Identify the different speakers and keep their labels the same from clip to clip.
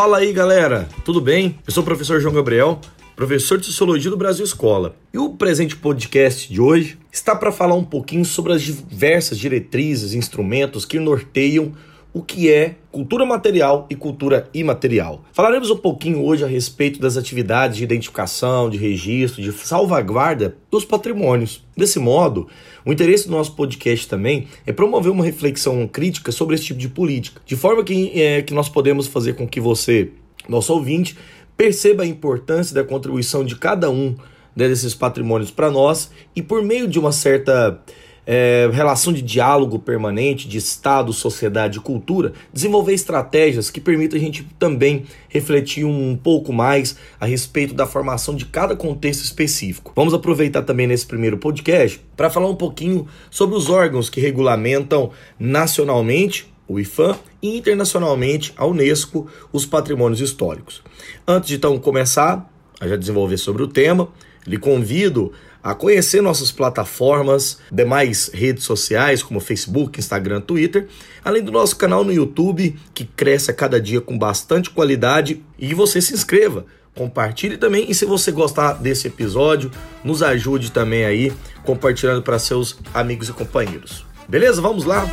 Speaker 1: Fala aí, galera. Tudo bem? Eu sou o professor João Gabriel, professor de Sociologia do Brasil Escola. E o presente podcast de hoje está para falar um pouquinho sobre as diversas diretrizes e instrumentos que norteiam o que é cultura material e cultura imaterial. Falaremos um pouquinho hoje a respeito das atividades de identificação, de registro, de salvaguarda dos patrimônios. Desse modo, o interesse do nosso podcast também é promover uma reflexão crítica sobre esse tipo de política, de forma que, é, que nós podemos fazer com que você, nosso ouvinte, perceba a importância da contribuição de cada um desses patrimônios para nós e por meio de uma certa é, relação de diálogo permanente de Estado, sociedade e cultura, desenvolver estratégias que permitam a gente também refletir um pouco mais a respeito da formação de cada contexto específico. Vamos aproveitar também nesse primeiro podcast para falar um pouquinho sobre os órgãos que regulamentam nacionalmente o IFAM e internacionalmente a Unesco os patrimônios históricos. Antes de então começar a já desenvolver sobre o tema, lhe convido a conhecer nossas plataformas, demais redes sociais como Facebook, Instagram, Twitter, além do nosso canal no YouTube, que cresce a cada dia com bastante qualidade. E você se inscreva, compartilhe também. E se você gostar desse episódio, nos ajude também aí, compartilhando para seus amigos e companheiros. Beleza? Vamos lá?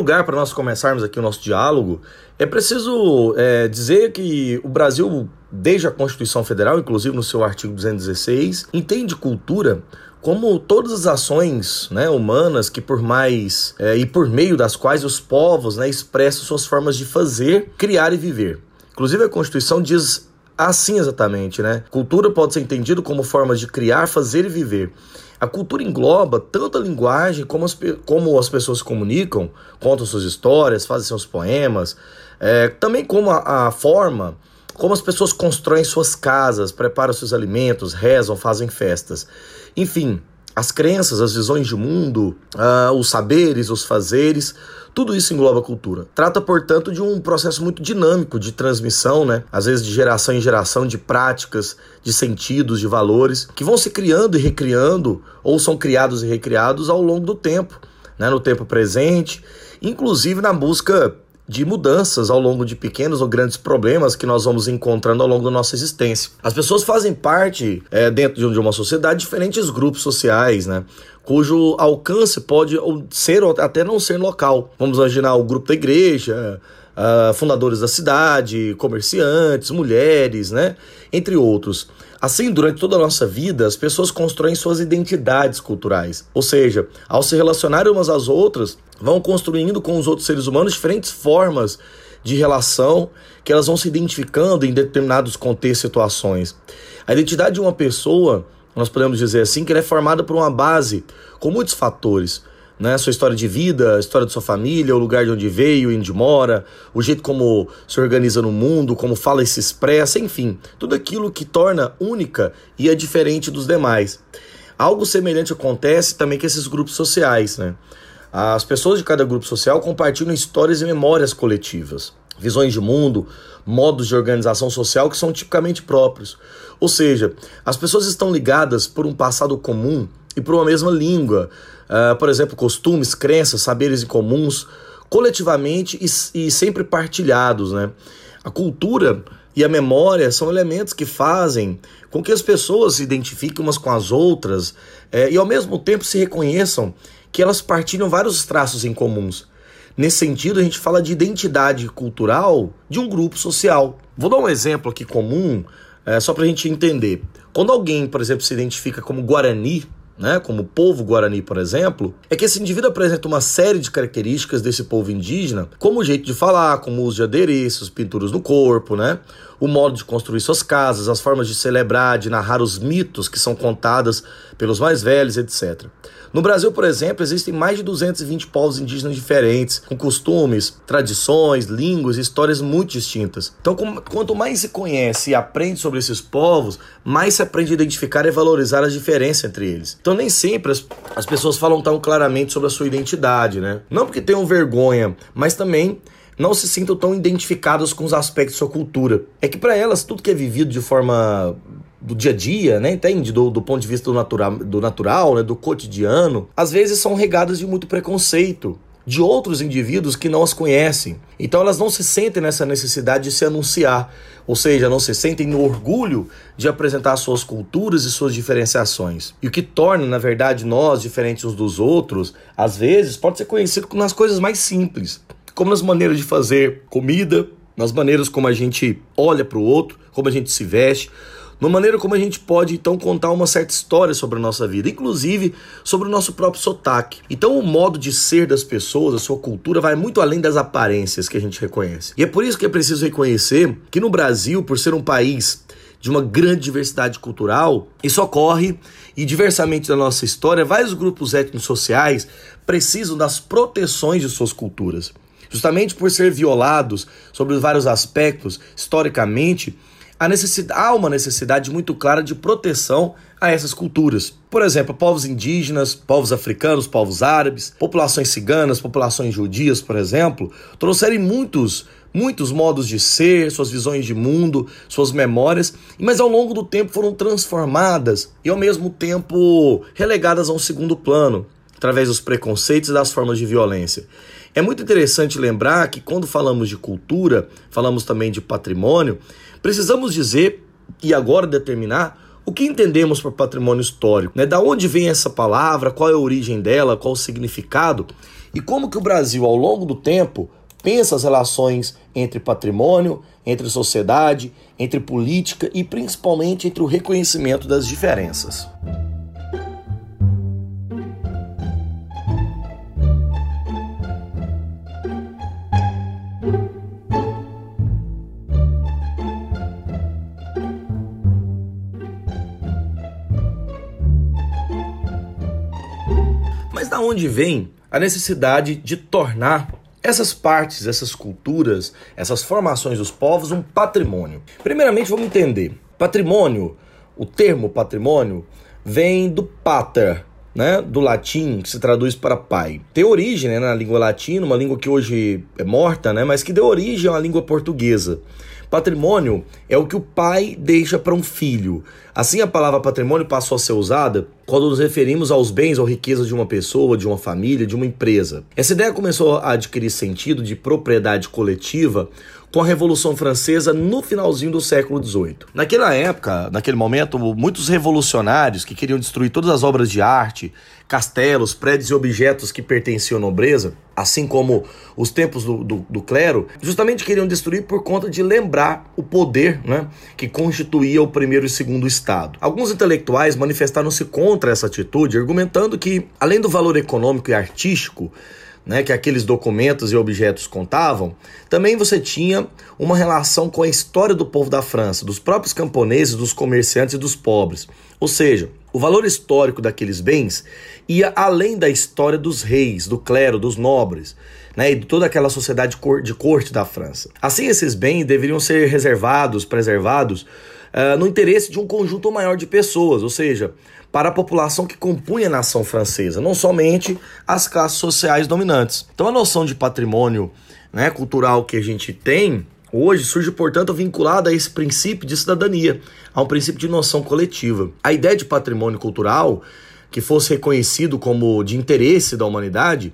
Speaker 1: Lugar, para nós começarmos aqui o nosso diálogo, é preciso é, dizer que o Brasil, desde a Constituição Federal, inclusive no seu artigo 216, entende cultura como todas as ações né, humanas que por mais é, e por meio das quais os povos né, expressam suas formas de fazer, criar e viver. Inclusive a Constituição diz assim exatamente, né? Cultura pode ser entendido como formas de criar, fazer e viver. A cultura engloba tanto a linguagem como as, como as pessoas se comunicam, contam suas histórias, fazem seus poemas, é, também como a, a forma como as pessoas constroem suas casas, preparam seus alimentos, rezam, fazem festas. Enfim, as crenças, as visões de mundo, uh, os saberes, os fazeres, tudo isso engloba a cultura. Trata, portanto, de um processo muito dinâmico de transmissão, né? Às vezes de geração em geração, de práticas, de sentidos, de valores, que vão se criando e recriando, ou são criados e recriados ao longo do tempo, né? No tempo presente, inclusive na busca de mudanças ao longo de pequenos ou grandes problemas que nós vamos encontrando ao longo da nossa existência. As pessoas fazem parte, é, dentro de uma sociedade, de diferentes grupos sociais, né? cujo alcance pode ser ou até não ser local. Vamos imaginar o grupo da igreja, uh, fundadores da cidade, comerciantes, mulheres, né? entre outros. Assim, durante toda a nossa vida, as pessoas constroem suas identidades culturais. Ou seja, ao se relacionarem umas às outras, vão construindo com os outros seres humanos diferentes formas de relação que elas vão se identificando em determinados contextos e situações. A identidade de uma pessoa, nós podemos dizer assim, que ela é formada por uma base com muitos fatores né? Sua história de vida, a história de sua família, o lugar de onde veio, onde mora, o jeito como se organiza no mundo, como fala e se expressa, enfim, tudo aquilo que torna única e é diferente dos demais. Algo semelhante acontece também com esses grupos sociais, né? As pessoas de cada grupo social compartilham histórias e memórias coletivas, visões de mundo, modos de organização social que são tipicamente próprios. Ou seja, as pessoas estão ligadas por um passado comum e por uma mesma língua, uh, por exemplo, costumes, crenças, saberes comuns, coletivamente e, e sempre partilhados. Né? A cultura e a memória são elementos que fazem com que as pessoas se identifiquem umas com as outras é, e ao mesmo tempo se reconheçam que elas partilham vários traços em comuns. Nesse sentido, a gente fala de identidade cultural de um grupo social. Vou dar um exemplo aqui comum, é, só para a gente entender. Quando alguém, por exemplo, se identifica como Guarani, né, como o povo guarani, por exemplo, é que esse indivíduo apresenta uma série de características desse povo indígena, como o jeito de falar, como o uso de adereços, pinturas no corpo, né, o modo de construir suas casas, as formas de celebrar, de narrar os mitos que são contadas pelos mais velhos, etc. No Brasil, por exemplo, existem mais de 220 povos indígenas diferentes, com costumes, tradições, línguas e histórias muito distintas. Então, quanto mais se conhece e aprende sobre esses povos, mais se aprende a identificar e valorizar as diferenças entre eles. Então, nem sempre as, as pessoas falam tão claramente sobre a sua identidade, né? Não porque tenham vergonha, mas também não se sintam tão identificados com os aspectos da sua cultura. É que para elas tudo que é vivido de forma do dia a dia, né? Entende? Do, do ponto de vista do natural, do, natural né? do cotidiano, às vezes são regadas de muito preconceito de outros indivíduos que não as conhecem. Então elas não se sentem nessa necessidade de se anunciar, ou seja, não se sentem no orgulho de apresentar suas culturas e suas diferenciações. E o que torna, na verdade, nós diferentes uns dos outros, às vezes pode ser conhecido nas coisas mais simples, como nas maneiras de fazer comida, nas maneiras como a gente olha para o outro, como a gente se veste, uma maneira como a gente pode então contar uma certa história sobre a nossa vida, inclusive sobre o nosso próprio sotaque. Então, o modo de ser das pessoas, a sua cultura, vai muito além das aparências que a gente reconhece. E é por isso que é preciso reconhecer que no Brasil, por ser um país de uma grande diversidade cultural, isso ocorre e diversamente na nossa história, vários grupos étnicos sociais precisam das proteções de suas culturas. Justamente por ser violados sobre vários aspectos historicamente, há, uma necessidade muito clara de proteção a essas culturas. Por exemplo, povos indígenas, povos africanos, povos árabes, populações ciganas, populações judias, por exemplo, trouxeram muitos muitos modos de ser, suas visões de mundo, suas memórias, mas ao longo do tempo foram transformadas e ao mesmo tempo relegadas a um segundo plano, através dos preconceitos e das formas de violência. É muito interessante lembrar que quando falamos de cultura, falamos também de patrimônio, precisamos dizer e agora determinar o que entendemos por patrimônio histórico, né? Da onde vem essa palavra, qual é a origem dela, qual o significado e como que o Brasil ao longo do tempo pensa as relações entre patrimônio, entre sociedade, entre política e principalmente entre o reconhecimento das diferenças. Onde vem a necessidade de tornar essas partes, essas culturas, essas formações dos povos um patrimônio. Primeiramente, vamos entender: patrimônio, o termo patrimônio, vem do pater, né, do latim, que se traduz para pai. Tem origem né, na língua latina, uma língua que hoje é morta, né, mas que deu origem à língua portuguesa. Patrimônio é o que o pai deixa para um filho. Assim, a palavra patrimônio passou a ser usada quando nos referimos aos bens ou riquezas de uma pessoa, de uma família, de uma empresa. Essa ideia começou a adquirir sentido de propriedade coletiva com a Revolução Francesa no finalzinho do século XVIII. Naquela época, naquele momento, muitos revolucionários que queriam destruir todas as obras de arte, castelos, prédios e objetos que pertenciam à nobreza, assim como os templos do, do, do, clero, justamente queriam destruir por conta de lembrar o poder né, que constituía o primeiro e segundo Estado. Alguns intelectuais manifestaram-se contra essa atitude, argumentando que, além do valor econômico e artístico, né, que aqueles documentos e objetos contavam, também você tinha uma relação com a história do povo da França, dos próprios camponeses, dos comerciantes e dos pobres. Ou seja, o valor histórico daqueles bens ia além da história dos reis, do clero, dos nobres, né, e toda aquela sociedade de corte da França. Assim, esses bens deveriam ser reservados, preservados, uh, no interesse de um conjunto maior de pessoas, ou seja, para a população que compunha a nação francesa, não somente as classes sociais dominantes. Então a noção de patrimônio né, cultural que a gente tem hoje surge, portanto, vinculada a esse princípio de cidadania, a um princípio de noção coletiva. A ideia de patrimônio cultural que fosse reconhecido como de interesse da humanidade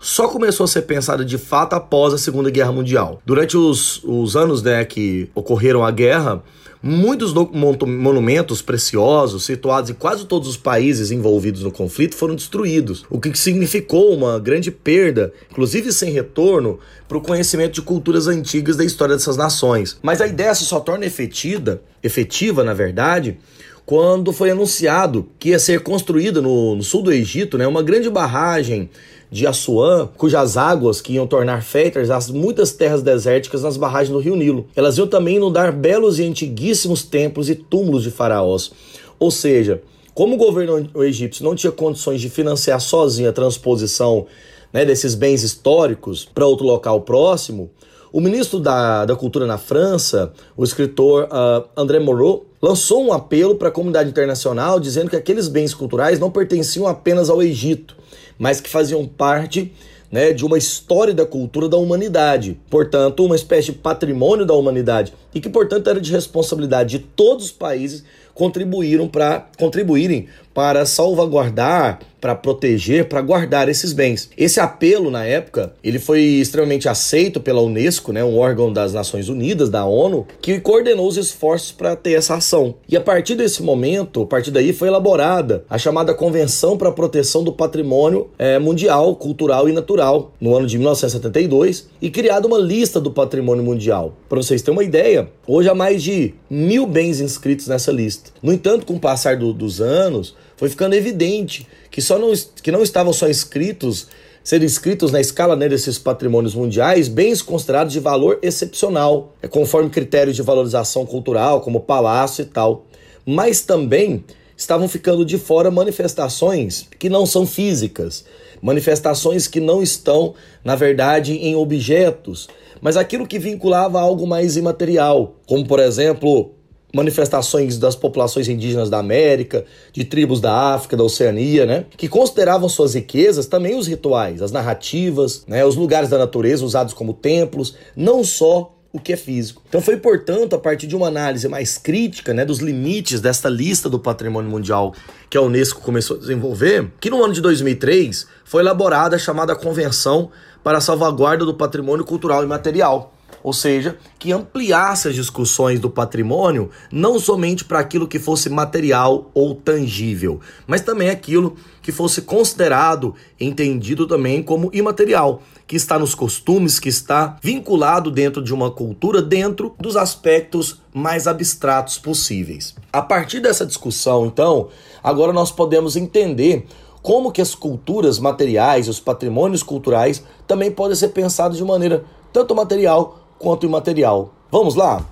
Speaker 1: só começou a ser pensada de fato após a Segunda Guerra Mundial. Durante os, os anos né, que ocorreram a guerra, Muitos monumentos preciosos situados em quase todos os países envolvidos no conflito foram destruídos, o que significou uma grande perda, inclusive sem retorno, para o conhecimento de culturas antigas da história dessas nações. Mas a ideia só torna efetiva, efetiva na verdade, quando foi anunciado que ia ser construída no, no sul do Egito né, uma grande barragem de Assuã, cujas águas que iam tornar férteis as muitas terras desérticas nas barragens do rio Nilo. Elas iam também inundar belos e antiguíssimos templos e túmulos de faraós. Ou seja, como o governo egípcio não tinha condições de financiar sozinho a transposição né, desses bens históricos para outro local próximo, o ministro da, da Cultura na França, o escritor uh, André Moreau, lançou um apelo para a comunidade internacional dizendo que aqueles bens culturais não pertenciam apenas ao Egito, mas que faziam parte né, de uma história da cultura da humanidade, portanto, uma espécie de patrimônio da humanidade, e que, portanto, era de responsabilidade de todos os países contribuíram para contribuírem para salvaguardar, para proteger, para guardar esses bens. Esse apelo na época, ele foi extremamente aceito pela UNESCO, né, um órgão das Nações Unidas, da ONU, que coordenou os esforços para ter essa ação. E a partir desse momento, a partir daí foi elaborada a chamada Convenção para a Proteção do Patrimônio é, Mundial, Cultural e Natural, no ano de 1972, e criada uma lista do patrimônio mundial. Para vocês terem uma ideia, hoje há mais de mil bens inscritos nessa lista. No entanto, com o passar do, dos anos, foi ficando evidente que, só não, que não estavam só inscritos, sendo inscritos na escala né, desses patrimônios mundiais, bens considerados de valor excepcional, é conforme critérios de valorização cultural, como palácio e tal. Mas também estavam ficando de fora manifestações que não são físicas, manifestações que não estão, na verdade, em objetos, mas aquilo que vinculava a algo mais imaterial, como por exemplo manifestações das populações indígenas da América, de tribos da África, da Oceania, né? Que consideravam suas riquezas também os rituais, as narrativas, né? Os lugares da natureza usados como templos, não só o que é físico. Então foi, portanto, a partir de uma análise mais crítica né, dos limites desta lista do patrimônio mundial que a Unesco começou a desenvolver, que no ano de 2003 foi elaborada a chamada Convenção para a Salvaguarda do Patrimônio Cultural e Material, ou seja, que ampliasse as discussões do patrimônio não somente para aquilo que fosse material ou tangível, mas também aquilo que fosse considerado, entendido também como imaterial, que está nos costumes, que está vinculado dentro de uma cultura, dentro dos aspectos mais abstratos possíveis. A partir dessa discussão, então, agora nós podemos entender como que as culturas materiais, os patrimônios culturais também podem ser pensados de maneira tanto material quanto imaterial. Vamos lá?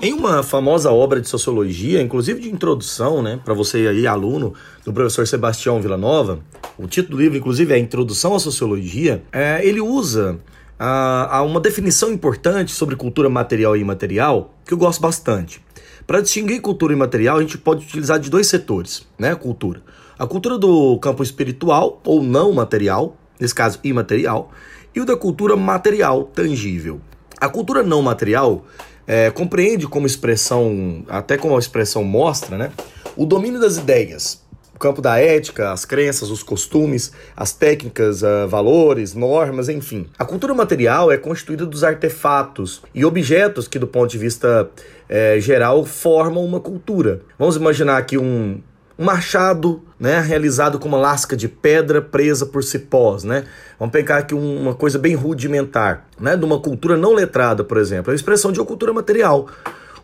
Speaker 1: Em uma famosa obra de sociologia, inclusive de introdução, né, para você aí, aluno do professor Sebastião Villanova, o título do livro, inclusive, é Introdução à Sociologia, é, ele usa a, a uma definição importante sobre cultura material e imaterial que eu gosto bastante. Para distinguir cultura imaterial, a gente pode utilizar de dois setores, né? Cultura. A cultura do campo espiritual ou não material, nesse caso imaterial, e o da cultura material, tangível. A cultura não material é, compreende como expressão, até como a expressão mostra, né? O domínio das ideias, campo da ética, as crenças, os costumes, as técnicas, uh, valores, normas, enfim. A cultura material é constituída dos artefatos e objetos que, do ponto de vista é, geral, formam uma cultura. Vamos imaginar aqui um, um machado, né, realizado com uma lasca de pedra presa por cipós, né? Vamos pegar aqui uma coisa bem rudimentar, né, de uma cultura não letrada, por exemplo, é a expressão de uma cultura material.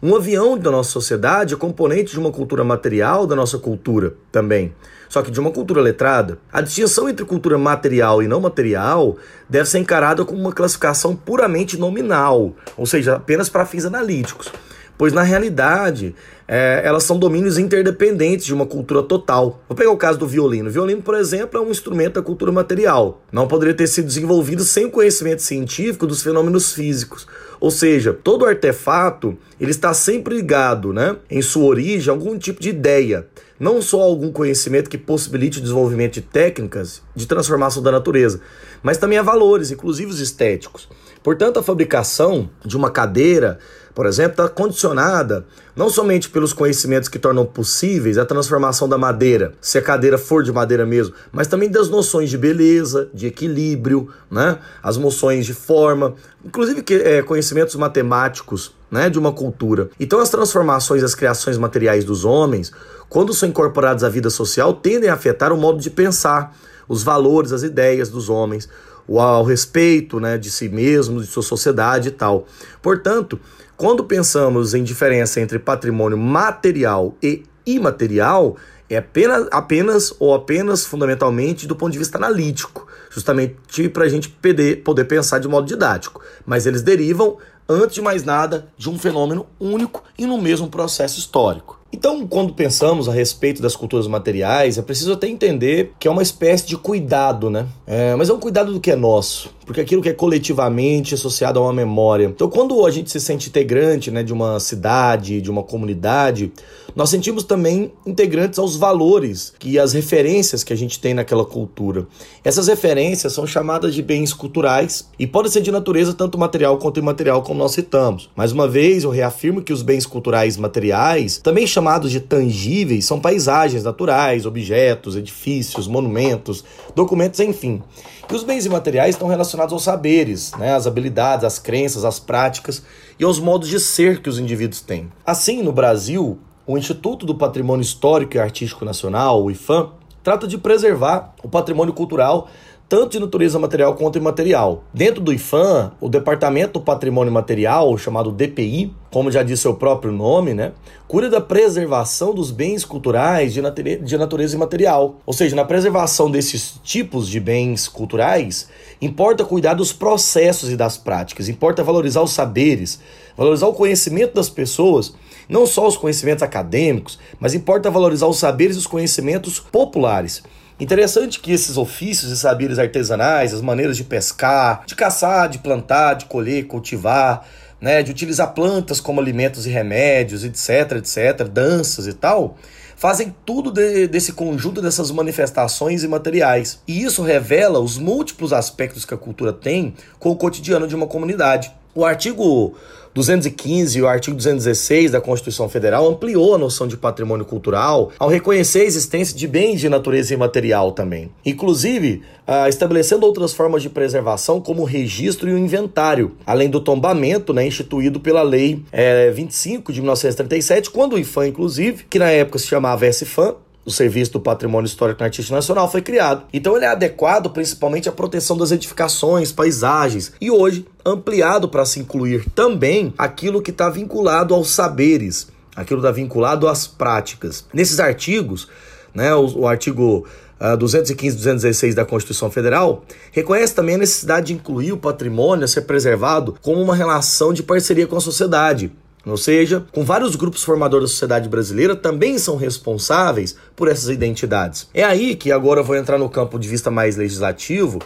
Speaker 1: Um avião da nossa sociedade é componente de uma cultura material da nossa cultura também, só que de uma cultura letrada. A distinção entre cultura material e não material deve ser encarada como uma classificação puramente nominal, ou seja, apenas para fins analíticos pois na realidade é, elas são domínios interdependentes de uma cultura total. Vou pegar o caso do violino. O violino, por exemplo, é um instrumento da cultura material. Não poderia ter sido desenvolvido sem o conhecimento científico dos fenômenos físicos. Ou seja, todo artefato ele está sempre ligado, né, em sua origem, a algum tipo de ideia. Não só algum conhecimento que possibilite o desenvolvimento de técnicas de transformação da natureza, mas também a valores, inclusive os estéticos. Portanto, a fabricação de uma cadeira, por exemplo, está condicionada não somente pelos conhecimentos que tornam possíveis a transformação da madeira, se a cadeira for de madeira mesmo, mas também das noções de beleza, de equilíbrio, né? as noções de forma, inclusive é, conhecimentos matemáticos né, de uma cultura. Então, as transformações as criações materiais dos homens, quando são incorporadas à vida social, tendem a afetar o modo de pensar, os valores, as ideias dos homens, ao respeito né, de si mesmo, de sua sociedade e tal. Portanto, quando pensamos em diferença entre patrimônio material e imaterial, é apenas, apenas ou apenas fundamentalmente do ponto de vista analítico, justamente para a gente poder, poder pensar de modo didático. Mas eles derivam, antes de mais nada, de um fenômeno único e no mesmo processo histórico. Então, quando pensamos a respeito das culturas materiais, é preciso até entender que é uma espécie de cuidado, né? É, mas é um cuidado do que é nosso, porque aquilo que é coletivamente associado a uma memória. Então, quando a gente se sente integrante né, de uma cidade, de uma comunidade, nós sentimos também integrantes aos valores e as referências que a gente tem naquela cultura. Essas referências são chamadas de bens culturais e podem ser de natureza tanto material quanto imaterial, como nós citamos. Mais uma vez, eu reafirmo que os bens culturais materiais, também chamados de tangíveis, são paisagens naturais, objetos, edifícios, monumentos, documentos, enfim. E os bens imateriais estão relacionados aos saberes, né, às habilidades, às crenças, às práticas e aos modos de ser que os indivíduos têm. Assim, no Brasil, o Instituto do Patrimônio Histórico e Artístico Nacional, o IFAM, trata de preservar o patrimônio cultural tanto de natureza material quanto imaterial. Dentro do IFAM, o Departamento do Patrimônio Material, chamado DPI, como já disse o próprio nome, né, cuida da preservação dos bens culturais de, de natureza imaterial. Ou seja, na preservação desses tipos de bens culturais, importa cuidar dos processos e das práticas, importa valorizar os saberes, valorizar o conhecimento das pessoas não só os conhecimentos acadêmicos, mas importa valorizar os saberes e os conhecimentos populares. Interessante que esses ofícios e saberes artesanais, as maneiras de pescar, de caçar, de plantar, de colher, cultivar, né, de utilizar plantas como alimentos e remédios, etc, etc, danças e tal, fazem tudo de, desse conjunto dessas manifestações imateriais. E isso revela os múltiplos aspectos que a cultura tem com o cotidiano de uma comunidade. O artigo 215 e o artigo 216 da Constituição Federal ampliou a noção de patrimônio cultural ao reconhecer a existência de bens de natureza imaterial também. Inclusive, ah, estabelecendo outras formas de preservação, como o registro e o inventário, além do tombamento né, instituído pela Lei é, 25 de 1937, quando o IFAM, inclusive, que na época se chamava SFAM, o Serviço do Patrimônio Histórico Artístico Nacional foi criado. Então ele é adequado principalmente à proteção das edificações, paisagens e hoje ampliado para se incluir também aquilo que está vinculado aos saberes, aquilo está vinculado às práticas. Nesses artigos, né, o, o artigo uh, 215 e 216 da Constituição Federal reconhece também a necessidade de incluir o patrimônio a ser preservado como uma relação de parceria com a sociedade ou seja, com vários grupos formadores da sociedade brasileira também são responsáveis por essas identidades. É aí que agora eu vou entrar no campo de vista mais legislativo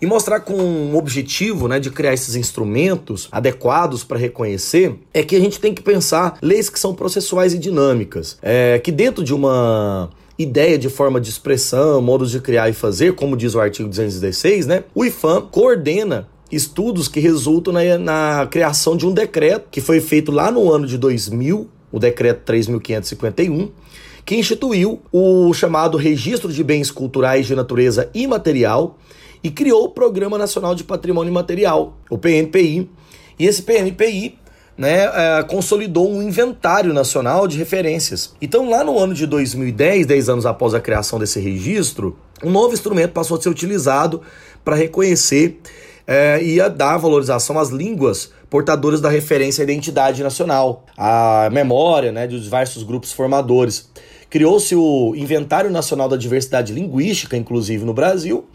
Speaker 1: e mostrar com o objetivo né, de criar esses instrumentos adequados para reconhecer é que a gente tem que pensar leis que são processuais e dinâmicas, é, que dentro de uma ideia de forma de expressão, modos de criar e fazer, como diz o artigo 216, né, o IFAM coordena estudos que resultam na, na criação de um decreto que foi feito lá no ano de 2000, o decreto 3551, que instituiu o chamado Registro de Bens Culturais de Natureza Imaterial e criou o Programa Nacional de Patrimônio Imaterial, o PNPI. E esse PNPI né, é, consolidou um inventário nacional de referências. Então, lá no ano de 2010, 10 anos após a criação desse registro, um novo instrumento passou a ser utilizado para reconhecer é, ia dar valorização às línguas portadoras da referência à identidade nacional, à memória né, dos diversos grupos formadores. Criou-se o Inventário Nacional da Diversidade Linguística, inclusive no Brasil,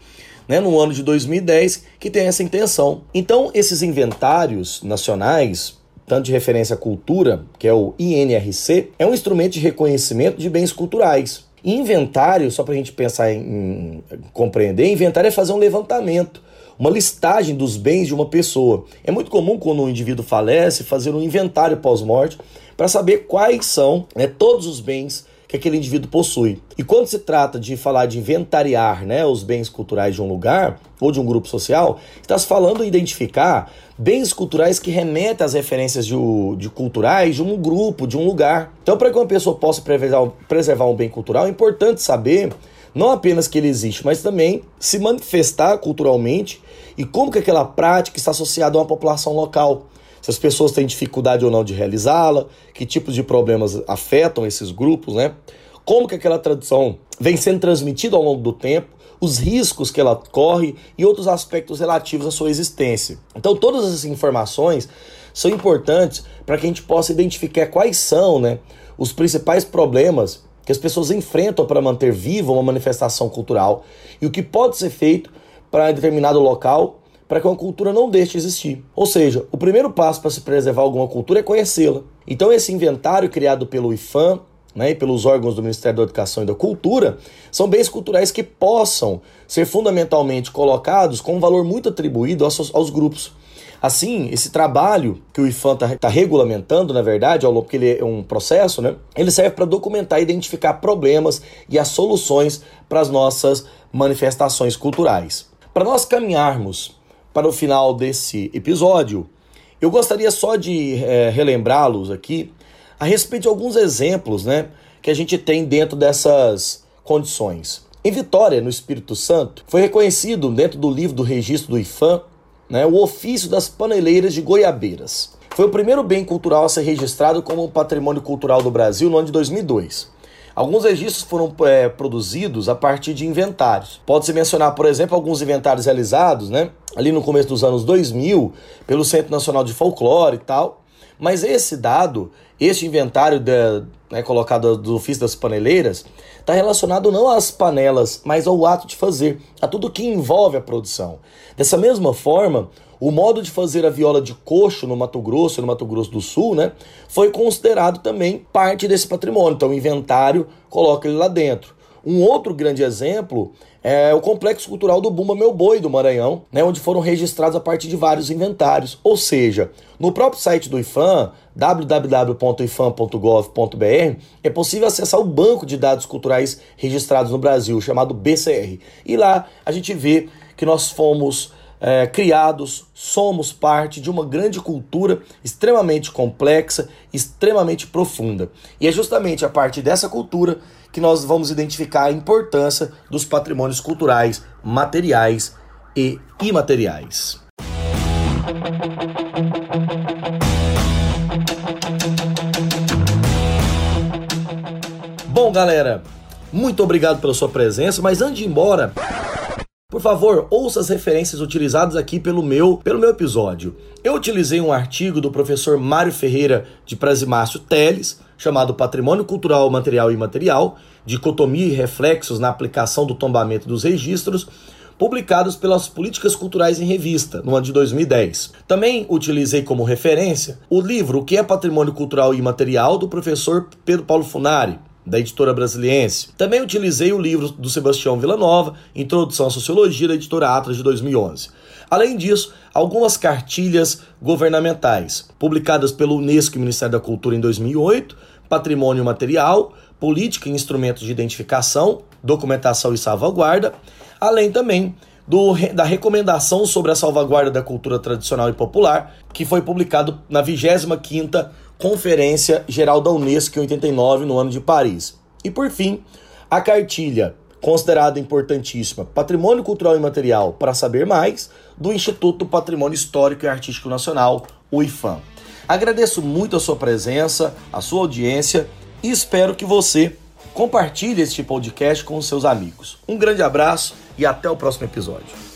Speaker 1: né, no ano de 2010, que tem essa intenção. Então, esses inventários nacionais, tanto de referência à cultura, que é o INRC, é um instrumento de reconhecimento de bens culturais. inventário, só para a gente pensar em, em compreender, inventário é fazer um levantamento uma listagem dos bens de uma pessoa. É muito comum quando um indivíduo falece fazer um inventário pós-morte para saber quais são né, todos os bens que aquele indivíduo possui. E quando se trata de falar de inventariar né, os bens culturais de um lugar ou de um grupo social, está se falando em identificar bens culturais que remetem às referências de, de, culturais de um grupo, de um lugar. Então, para que uma pessoa possa preservar, preservar um bem cultural, é importante saber não apenas que ele existe, mas também se manifestar culturalmente e como que aquela prática está associada a uma população local. Se as pessoas têm dificuldade ou não de realizá-la, que tipos de problemas afetam esses grupos, né? Como que aquela tradição vem sendo transmitida ao longo do tempo, os riscos que ela corre e outros aspectos relativos à sua existência. Então, todas essas informações são importantes para que a gente possa identificar quais são né, os principais problemas que as pessoas enfrentam para manter viva uma manifestação cultural e o que pode ser feito para determinado local para que uma cultura não deixe de existir. Ou seja, o primeiro passo para se preservar alguma cultura é conhecê-la. Então esse inventário criado pelo IFAM né, e pelos órgãos do Ministério da Educação e da Cultura, são bens culturais que possam ser fundamentalmente colocados com um valor muito atribuído aos, aos grupos. Assim, esse trabalho que o IFAM está tá regulamentando, na verdade, porque ele é um processo, né? Ele serve para documentar e identificar problemas e as soluções para as nossas manifestações culturais. Para nós caminharmos para o final desse episódio, eu gostaria só de é, relembrá-los aqui a respeito de alguns exemplos né, que a gente tem dentro dessas condições. Em Vitória, no Espírito Santo, foi reconhecido dentro do livro do registro do IFAM né, o ofício das paneleiras de goiabeiras. Foi o primeiro bem cultural a ser registrado como patrimônio cultural do Brasil no ano de 2002. Alguns registros foram é, produzidos a partir de inventários. Pode-se mencionar, por exemplo, alguns inventários realizados, né, ali no começo dos anos 2000, pelo Centro Nacional de Folclore e tal. Mas esse dado, esse inventário de, né, colocado do ofício das paneleiras, está relacionado não às panelas, mas ao ato de fazer, a tudo que envolve a produção. Dessa mesma forma, o modo de fazer a viola de coxo no Mato Grosso, no Mato Grosso do Sul, né, foi considerado também parte desse patrimônio. Então, o inventário coloca ele lá dentro. Um outro grande exemplo é o Complexo Cultural do Bumba Meu Boi, do Maranhão, né, onde foram registrados a partir de vários inventários. Ou seja, no próprio site do IFAM, www.ifam.gov.br, é possível acessar o banco de dados culturais registrados no Brasil, chamado BCR. E lá a gente vê que nós fomos é, criados, somos parte de uma grande cultura extremamente complexa, extremamente profunda. E é justamente a partir dessa cultura que nós vamos identificar a importância dos patrimônios culturais materiais e imateriais. Bom, galera, muito obrigado pela sua presença, mas antes de ir embora, por favor, ouça as referências utilizadas aqui pelo meu, pelo meu episódio. Eu utilizei um artigo do professor Mário Ferreira de Prazimácio Teles, chamado Patrimônio Cultural Material e Imaterial, Dicotomia e Reflexos na Aplicação do Tombamento dos Registros, publicados pelas Políticas Culturais em Revista, no ano de 2010. Também utilizei como referência o livro O que é Patrimônio Cultural e Imaterial, do professor Pedro Paulo Funari, da editora Brasiliense. Também utilizei o livro do Sebastião Villanova, Introdução à Sociologia, da editora Atlas de 2011. Além disso, algumas cartilhas governamentais, publicadas pelo Unesco e Ministério da Cultura em 2008, Patrimônio Material, Política e Instrumentos de Identificação, Documentação e Salvaguarda, além também do, da recomendação sobre a salvaguarda da cultura tradicional e popular, que foi publicado na 25ª Conferência Geral da Unesco em 89, no ano de Paris. E por fim, a cartilha, considerada importantíssima, Patrimônio Cultural e Material para saber mais, do Instituto Patrimônio Histórico e Artístico Nacional, o IFAM. Agradeço muito a sua presença, a sua audiência e espero que você compartilhe este podcast com os seus amigos. Um grande abraço e até o próximo episódio.